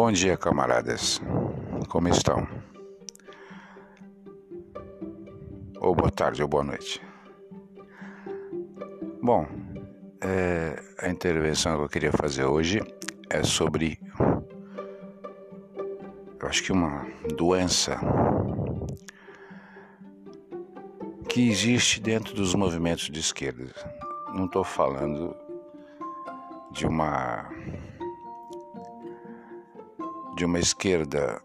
Bom dia, camaradas. Como estão? Ou boa tarde ou boa noite. Bom, é, a intervenção que eu queria fazer hoje é sobre, eu acho que uma doença que existe dentro dos movimentos de esquerda. Não estou falando de uma de uma esquerda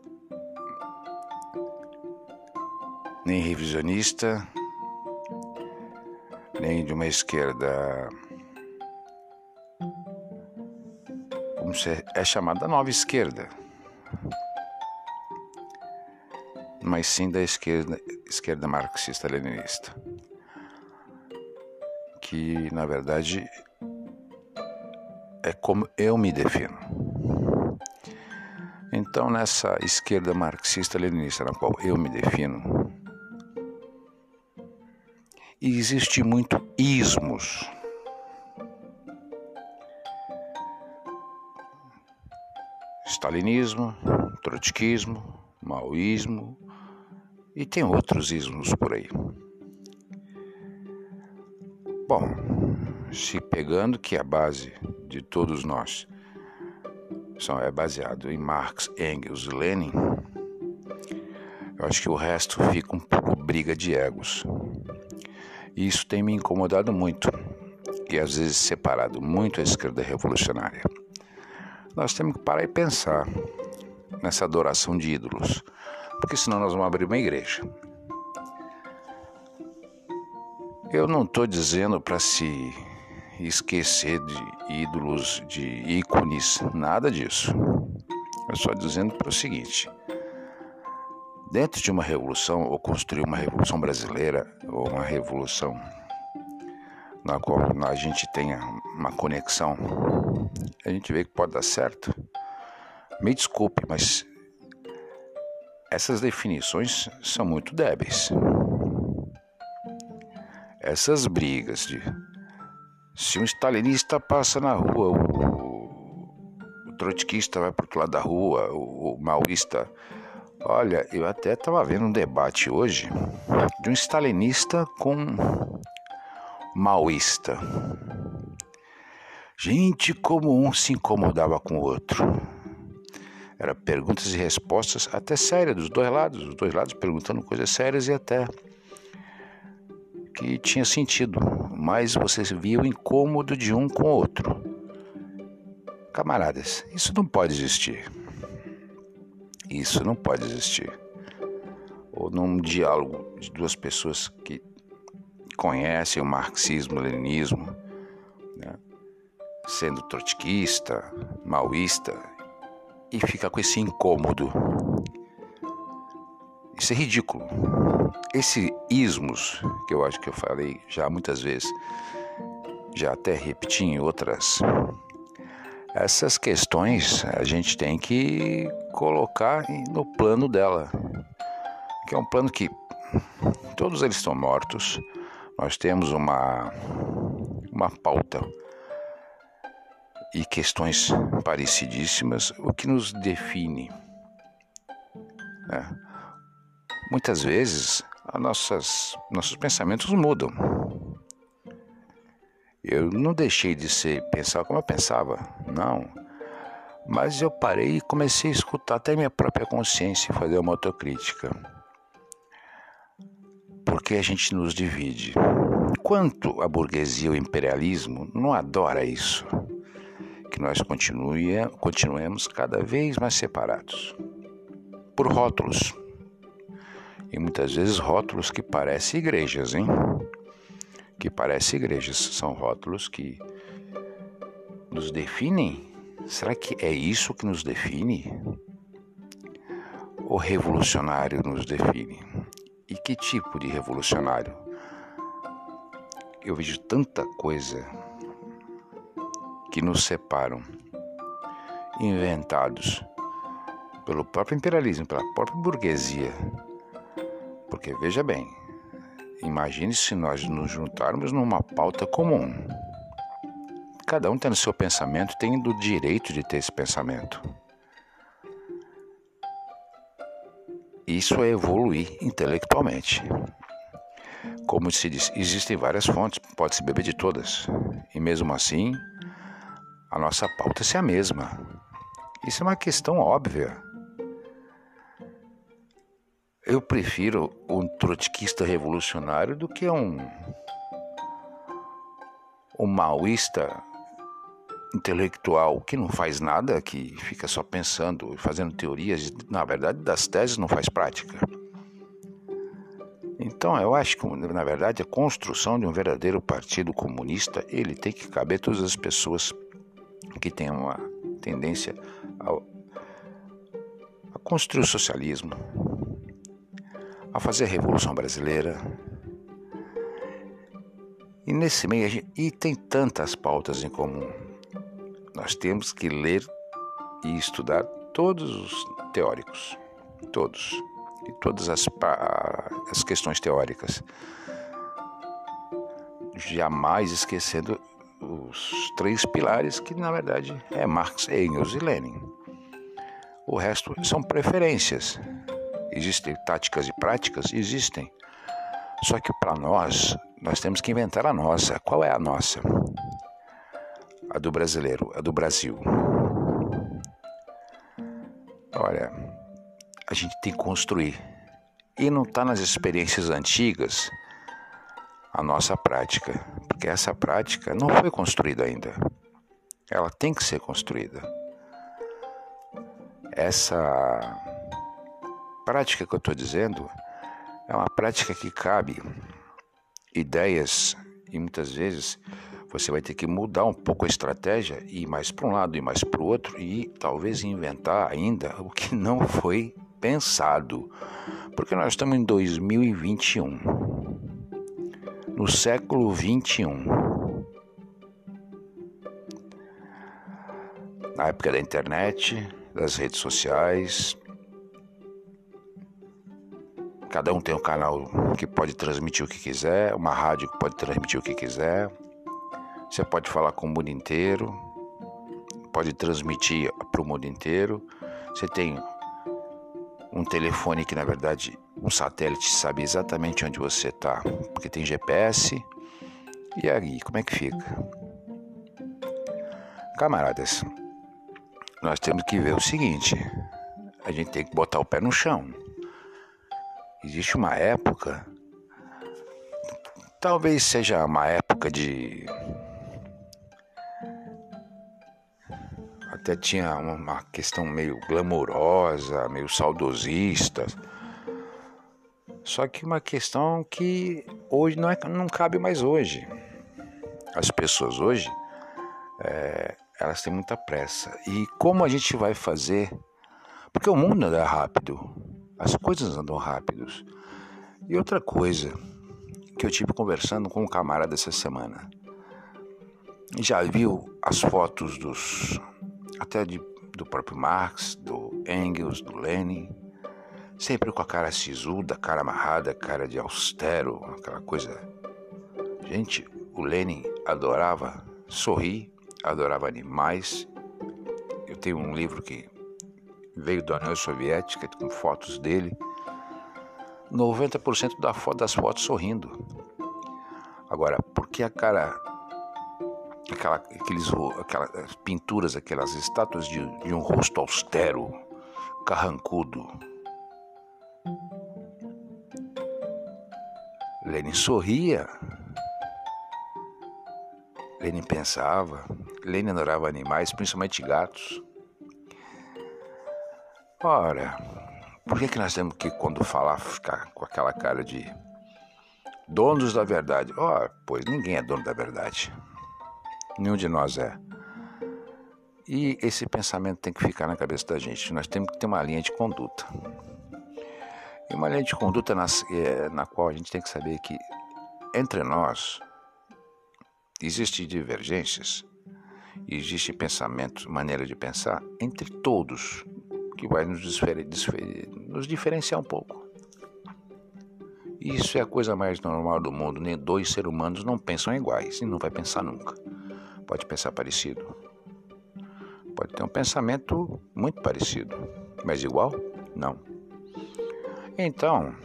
nem revisionista, nem de uma esquerda como é chamada nova esquerda, mas sim da esquerda, esquerda marxista-leninista, que na verdade é como eu me defino. Então, nessa esquerda marxista-leninista na qual eu me defino, existe muito ismos. Stalinismo, trotskismo, maoísmo e tem outros ismos por aí. Bom, se pegando que a base de todos nós são, é baseado em Marx, Engels e Lenin, eu acho que o resto fica um pouco briga de egos. E isso tem me incomodado muito e às vezes separado muito a esquerda revolucionária. Nós temos que parar e pensar nessa adoração de ídolos, porque senão nós vamos abrir uma igreja. Eu não estou dizendo para se esquecer de ídolos, de ícones, nada disso. Eu só dizendo para o seguinte: dentro de uma revolução, ou construir uma revolução brasileira, ou uma revolução na qual a gente tenha uma conexão, a gente vê que pode dar certo. Me desculpe, mas essas definições são muito débeis. Essas brigas de se um stalinista passa na rua, o, o trotskista vai para outro lado da rua, o, o maoísta. Olha, eu até estava vendo um debate hoje de um stalinista com um maoísta. Gente, como um se incomodava com o outro. Era perguntas e respostas até sérias dos dois lados, os dois lados perguntando coisas sérias e até que tinha sentido, mas você via o incômodo de um com o outro. Camaradas, isso não pode existir. Isso não pode existir. Ou num diálogo de duas pessoas que conhecem o marxismo, o leninismo, né? sendo trotskista, maoísta, e fica com esse incômodo. Isso é ridículo. Esse ismos, que eu acho que eu falei já muitas vezes, já até repeti em outras, essas questões a gente tem que colocar no plano dela, que é um plano que todos eles estão mortos. Nós temos uma, uma pauta e questões parecidíssimas, o que nos define. Né? Muitas vezes nossas, nossos pensamentos mudam. Eu não deixei de ser pensar como eu pensava, não. Mas eu parei e comecei a escutar até minha própria consciência e fazer uma autocrítica. Porque a gente nos divide. Quanto a burguesia e o imperialismo não adora isso, que nós continue, continuemos cada vez mais separados por rótulos e muitas vezes rótulos que parecem igrejas, hein? Que parecem igrejas. São rótulos que nos definem. Será que é isso que nos define? O revolucionário nos define? E que tipo de revolucionário? Eu vejo tanta coisa que nos separam, inventados pelo próprio imperialismo, pela própria burguesia porque veja bem, imagine se nós nos juntarmos numa pauta comum. Cada um tendo seu pensamento, tendo o direito de ter esse pensamento. Isso é evoluir intelectualmente. Como se diz, existem várias fontes, pode-se beber de todas. E mesmo assim, a nossa pauta é a mesma. Isso é uma questão óbvia. Eu prefiro um trotskista revolucionário do que um, um maoísta intelectual que não faz nada, que fica só pensando, fazendo teorias, na verdade, das teses não faz prática. Então, eu acho que, na verdade, a construção de um verdadeiro partido comunista, ele tem que caber todas as pessoas que têm uma tendência a construir o socialismo, a fazer a Revolução Brasileira. E nesse meio, gente, e tem tantas pautas em comum. Nós temos que ler e estudar todos os teóricos, todos, e todas as, as questões teóricas. Jamais esquecendo os três pilares que, na verdade, é Marx, Engels e Lenin. O resto são preferências. Existem táticas e práticas? Existem. Só que para nós, nós temos que inventar a nossa. Qual é a nossa? a do brasileiro, a do Brasil. Olha, a gente tem que construir. E não está nas experiências antigas a nossa prática, porque essa prática não foi construída ainda. Ela tem que ser construída. Essa prática que eu estou dizendo é uma prática que cabe ideias e muitas vezes você vai ter que mudar um pouco a estratégia e ir mais para um lado e mais para o outro e talvez inventar ainda o que não foi pensado. Porque nós estamos em 2021, no século 21. Na época da internet, das redes sociais, cada um tem um canal que pode transmitir o que quiser, uma rádio que pode transmitir o que quiser. Você pode falar com o mundo inteiro, pode transmitir para o mundo inteiro. Você tem um telefone que, na verdade, um satélite sabe exatamente onde você está, porque tem GPS. E aí, como é que fica? Camaradas, nós temos que ver o seguinte: a gente tem que botar o pé no chão. Existe uma época, talvez seja uma época de até tinha uma questão meio glamourosa, meio saudosista. Só que uma questão que hoje não, é, não cabe mais hoje. As pessoas hoje, é, elas têm muita pressa. E como a gente vai fazer? Porque o mundo anda rápido, as coisas andam rápidos. E outra coisa que eu tive conversando com um camarada essa semana. Já viu as fotos dos até de, do próprio Marx, do Engels, do Lenin, sempre com a cara sisuda, cara amarrada, cara de austero, aquela coisa. Gente, o Lenin adorava sorrir, adorava animais. Eu tenho um livro que veio da União Soviética com fotos dele. 90% das fotos sorrindo. Agora, por que a cara aquela, aqueles, aquelas pinturas, aquelas estátuas de, de um rosto austero, carrancudo. Lenin sorria. Lenin pensava. Lenin adorava animais, principalmente gatos. Ora, por que, que nós temos que, quando falar, ficar com aquela cara de donos da verdade? Ora, pois ninguém é dono da verdade. Nenhum de nós é. E esse pensamento tem que ficar na cabeça da gente. Nós temos que ter uma linha de conduta. E uma linha de conduta na, é, na qual a gente tem que saber que entre nós existem divergências, existe pensamento, maneira de pensar entre todos que vai nos, nos diferenciar um pouco. Isso é a coisa mais normal do mundo. Nem dois seres humanos não pensam iguais e não vai pensar nunca pode pensar parecido. Pode ter um pensamento muito parecido, mas igual? Não. Então,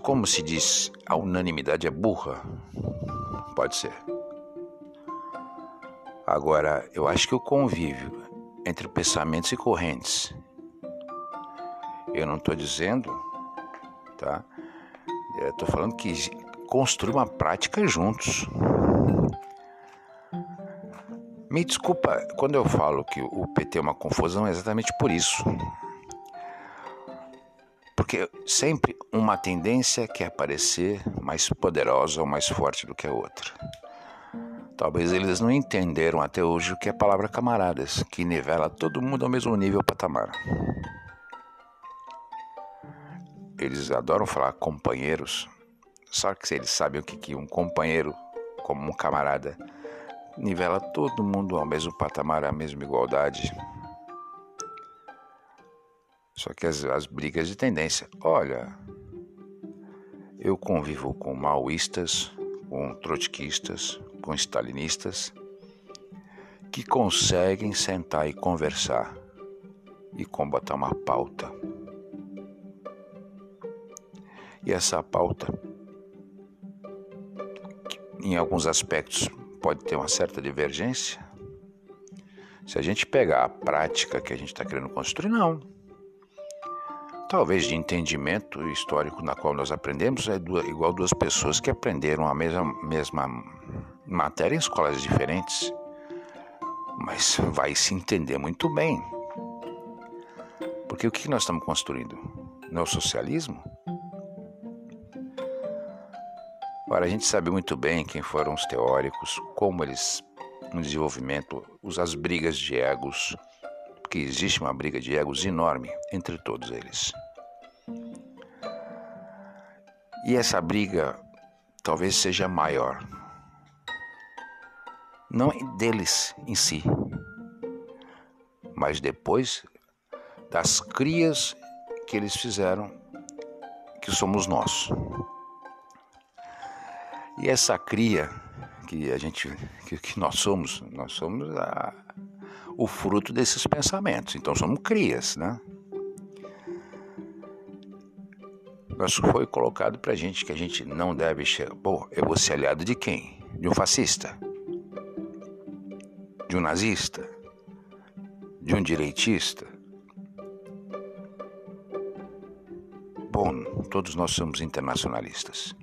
como se diz, a unanimidade é burra? Pode ser. Agora, eu acho que o convívio entre pensamentos e correntes, eu não estou dizendo, tá? Estou falando que construir uma prática juntos. Me desculpa, quando eu falo que o PT é uma confusão, é exatamente por isso. Porque sempre uma tendência quer parecer mais poderosa ou mais forte do que a outra. Talvez eles não entenderam até hoje o que é a palavra camaradas, que nivela todo mundo ao mesmo nível patamar. Eles adoram falar companheiros, só que eles sabem o que, que um companheiro, como um camarada, nivela todo mundo ao mesmo patamar, à mesma igualdade. Só que as, as brigas de tendência. Olha, eu convivo com maoístas, com trotskistas, com stalinistas, que conseguem sentar e conversar e combater uma pauta. E essa pauta, em alguns aspectos, pode ter uma certa divergência. Se a gente pegar a prática que a gente está querendo construir, não talvez de entendimento histórico na qual nós aprendemos, é igual duas pessoas que aprenderam a mesma, mesma matéria em escolas diferentes, mas vai se entender muito bem. Porque o que nós estamos construindo? Não é o socialismo? Ora, a gente sabe muito bem quem foram os teóricos, como eles, no desenvolvimento, as brigas de egos, que existe uma briga de egos enorme entre todos eles. E essa briga talvez seja maior, não deles em si, mas depois das crias que eles fizeram, que somos nós. E essa cria que a gente, que nós somos, nós somos a, o fruto desses pensamentos. Então somos crias, né? Nós foi colocado para gente que a gente não deve. Pô, eu vou ser aliado de quem? De um fascista? De um nazista? De um direitista? Bom, todos nós somos internacionalistas.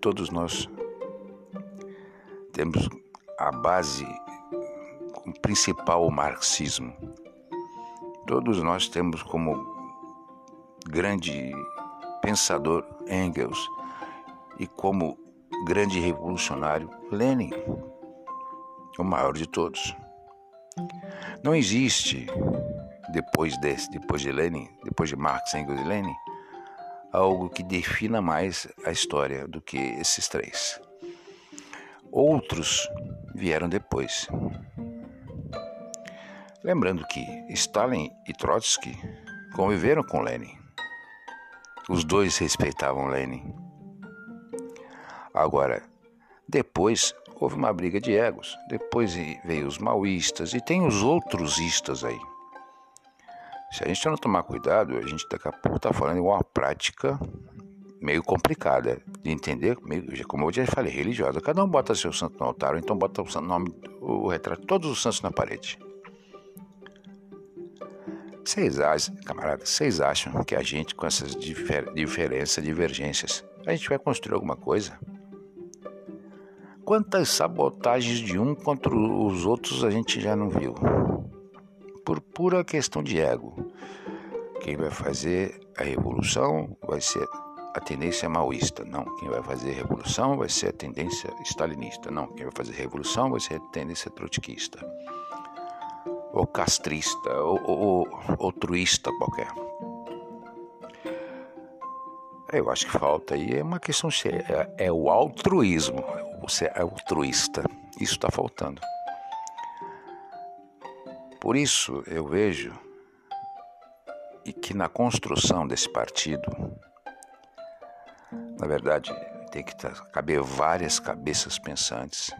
Todos nós temos a base principal o marxismo. Todos nós temos como grande pensador Engels e como grande revolucionário Lenin, o maior de todos. Não existe depois desse, depois de Lenin, depois de Marx, Engels e Lenin, algo que defina mais a história do que esses três. Outros vieram depois. Lembrando que Stalin e Trotsky conviveram com Lenin. Os dois respeitavam Lenin. Agora, depois houve uma briga de egos. Depois veio os maoístas e tem os outros istas aí. Se a gente não tomar cuidado, a gente daqui a pouco está falando de uma prática meio complicada de entender, como eu já falei, religiosa. Cada um bota seu santo no altar, ou então bota o nome, o retrato, todos os santos na parede. Vocês acham, camarada, vocês acham que a gente, com essas difer diferenças, divergências, a gente vai construir alguma coisa? Quantas sabotagens de um contra os outros a gente já não viu? Por pura questão de ego. Quem vai fazer a revolução vai ser a tendência maoísta. Não, quem vai fazer revolução vai ser a tendência stalinista. Não, quem vai fazer revolução vai ser a tendência trotskista ou castrista, ou, ou, ou truísta qualquer. Eu acho que falta aí é uma questão é, é o altruísmo, você é altruísta. Isso está faltando. Por isso eu vejo que na construção desse partido, na verdade, tem que caber várias cabeças pensantes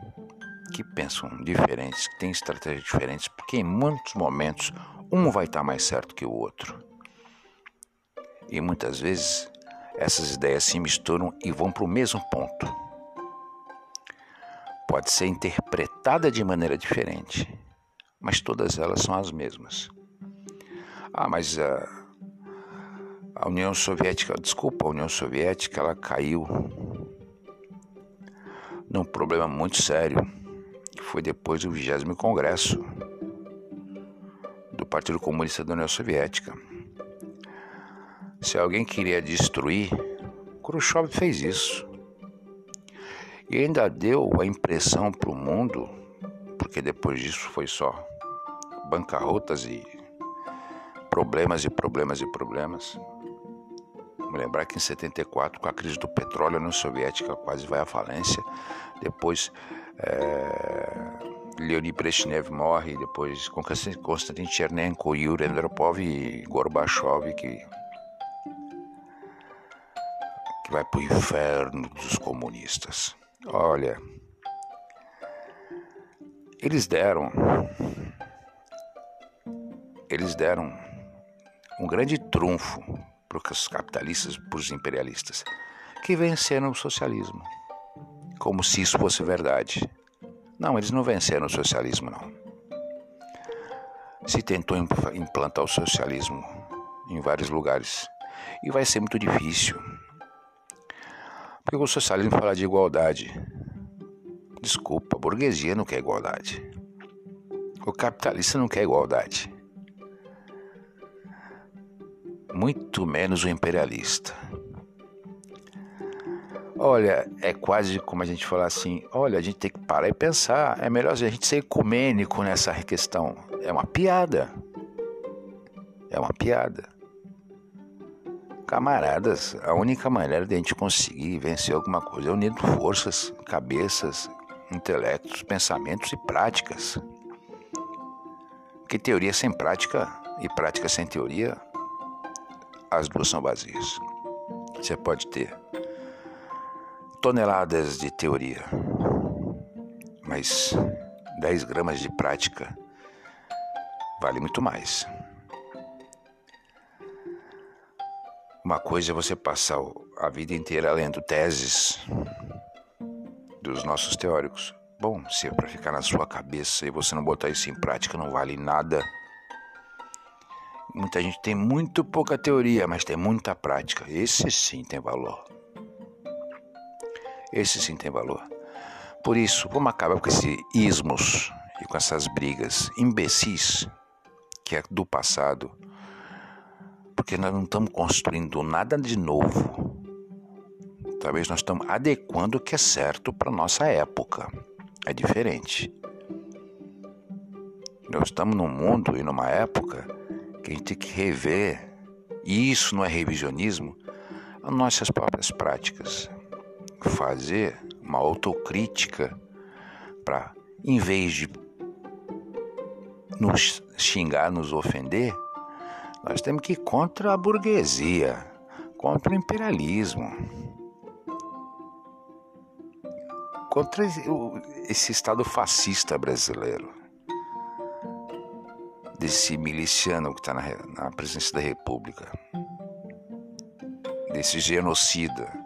que pensam diferentes, que têm estratégias diferentes, porque em muitos momentos um vai estar mais certo que o outro. E muitas vezes essas ideias se misturam e vão para o mesmo ponto. Pode ser interpretada de maneira diferente, mas todas elas são as mesmas. Ah, mas a, a União Soviética, desculpa, a União Soviética, ela caiu num problema muito sério, que foi depois do 20 Congresso do Partido Comunista da União Soviética. Se alguém queria destruir, Khrushchev fez isso. E ainda deu a impressão para o mundo, porque depois disso foi só bancarrotas e problemas e problemas e problemas. Vamos lembrar que em 74, com a crise do petróleo, a União Soviética quase vai à falência. Depois, é, Leonid Brezhnev morre, depois Konstantin Chernenko, Yuri Andropov e Gorbachev, que vai para o inferno dos comunistas. Olha, eles deram, eles deram um grande trunfo para os capitalistas, para os imperialistas, que venceram o socialismo, como se isso fosse verdade. Não, eles não venceram o socialismo, não. Se tentou implantar o socialismo em vários lugares e vai ser muito difícil. Porque o socialismo fala de igualdade. Desculpa, a burguesia não quer igualdade. O capitalista não quer igualdade. Muito menos o imperialista. Olha, é quase como a gente falar assim: olha, a gente tem que parar e pensar. É melhor a gente ser ecumênico nessa questão. É uma piada. É uma piada. Camaradas, a única maneira de a gente conseguir vencer alguma coisa é unindo forças, cabeças, intelectos, pensamentos e práticas. Que teoria sem prática e prática sem teoria, as duas são vazias. Você pode ter toneladas de teoria, mas 10 gramas de prática vale muito mais. Uma coisa é você passar a vida inteira lendo teses dos nossos teóricos. Bom, se é para ficar na sua cabeça e você não botar isso em prática, não vale nada. Muita gente tem muito pouca teoria, mas tem muita prática. Esse sim tem valor. Esse sim tem valor. Por isso, vamos acabar com esses ismos e com essas brigas imbecis que é do passado porque nós não estamos construindo nada de novo. Talvez nós estamos adequando o que é certo para nossa época. É diferente. Nós estamos num mundo e numa época que a gente tem que rever, e isso não é revisionismo, as nossas próprias práticas. Fazer uma autocrítica para, em vez de nos xingar, nos ofender, nós temos que ir contra a burguesia, contra o imperialismo, contra esse Estado fascista brasileiro, desse miliciano que está na, presidência da República, desse genocida.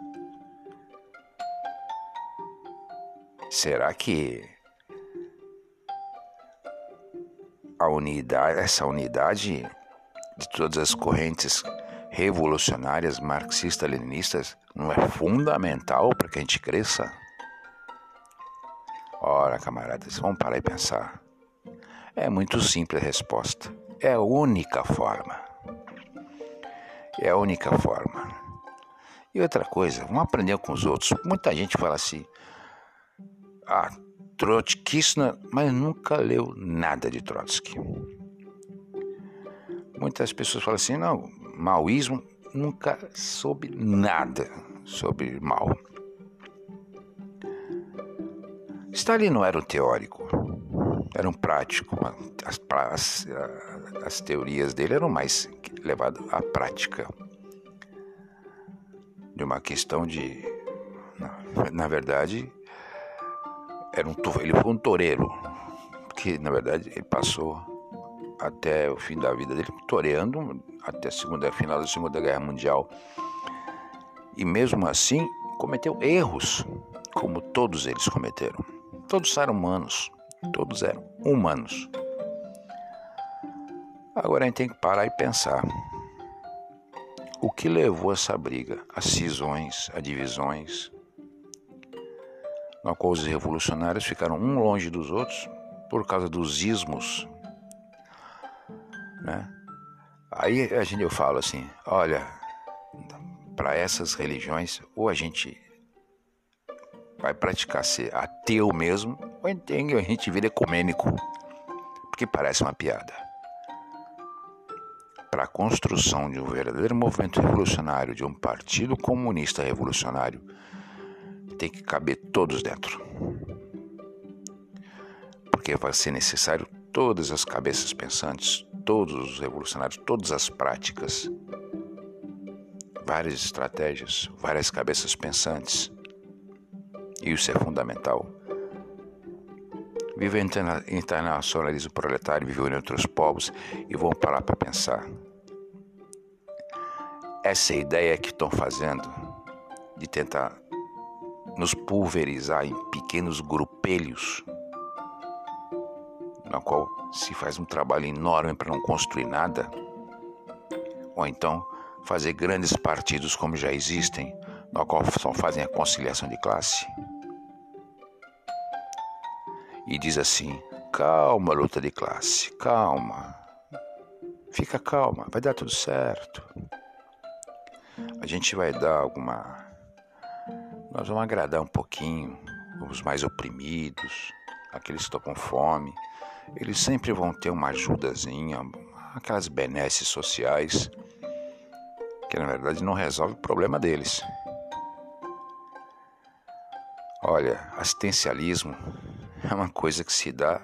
Será que a unidade, essa unidade de todas as correntes revolucionárias marxistas-leninistas não é fundamental para que a gente cresça? Ora, camaradas, vamos parar e pensar. É muito simples a resposta. É a única forma. É a única forma. E outra coisa, vamos aprender com os outros. Muita gente fala assim: ah, Trotskista, mas nunca leu nada de Trotsky. Muitas pessoas falam assim: não, maoísmo nunca soube nada sobre mal. Stalin não era um teórico, era um prático. As, as, as teorias dele eram mais levadas à prática. De uma questão de. Na, na verdade, era um, ele foi um toureiro, que na verdade ele passou até o fim da vida dele toreando até a segunda final da Segunda Guerra Mundial. E mesmo assim cometeu erros, como todos eles cometeram. Todos eram humanos, todos eram humanos. Agora a gente tem que parar e pensar. O que levou essa briga? As cisões, as divisões, na qual os revolucionários ficaram um longe dos outros por causa dos ismos, né? Aí a gente eu falo assim, olha, para essas religiões ou a gente vai praticar ser ateu mesmo, ou então a gente vira ecumênico, porque parece uma piada. Para a construção de um verdadeiro movimento revolucionário, de um partido comunista revolucionário, tem que caber todos dentro. Porque vai ser necessário todas as cabeças pensantes, todos os revolucionários, todas as práticas, várias estratégias, várias cabeças pensantes. E isso é fundamental. Viva internacionalismo proletário, vive em outros povos e vão parar para pensar. Essa ideia que estão fazendo de tentar nos pulverizar em pequenos grupelhos, na qual se faz um trabalho enorme para não construir nada, ou então fazer grandes partidos como já existem, na qual só fazem a conciliação de classe. E diz assim: calma, luta de classe, calma, fica calma, vai dar tudo certo. A gente vai dar alguma nós vamos agradar um pouquinho os mais oprimidos, aqueles que estão com fome. Eles sempre vão ter uma ajudazinha, aquelas benesses sociais que na verdade não resolve o problema deles. Olha, assistencialismo é uma coisa que se dá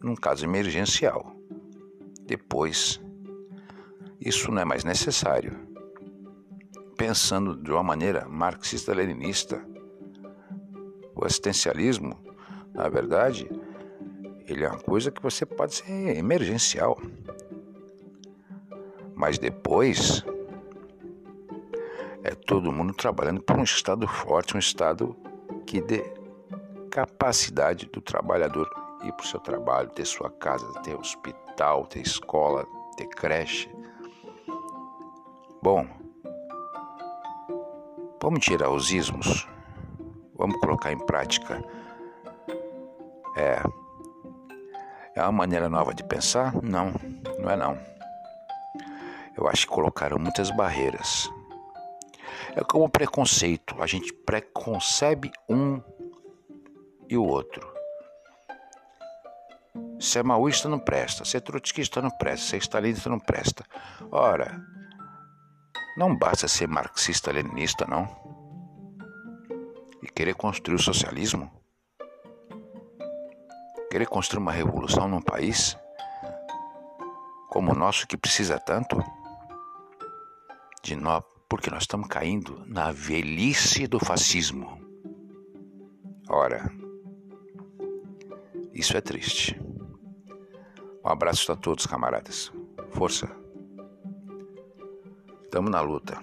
num caso emergencial. Depois, isso não é mais necessário pensando de uma maneira marxista-leninista. O assistencialismo, na verdade, ele é uma coisa que você pode ser emergencial. Mas depois é todo mundo trabalhando por um Estado forte, um Estado que dê capacidade do trabalhador ir para o seu trabalho, ter sua casa, ter hospital, ter escola, ter creche. Bom, Vamos tirar os ismos, vamos colocar em prática. É, é uma maneira nova de pensar? Não, não é não. Eu acho que colocaram muitas barreiras. É como preconceito, a gente preconcebe um e o outro. Se é maoísta não presta, se é trotskista não presta, se é stalinista não presta. Ora, não basta ser marxista-leninista, não. E querer construir o socialismo? Querer construir uma revolução num país como o nosso que precisa tanto de nós, porque nós estamos caindo na velhice do fascismo. Ora, isso é triste. Um abraço a todos, camaradas. Força! Estamos na luta.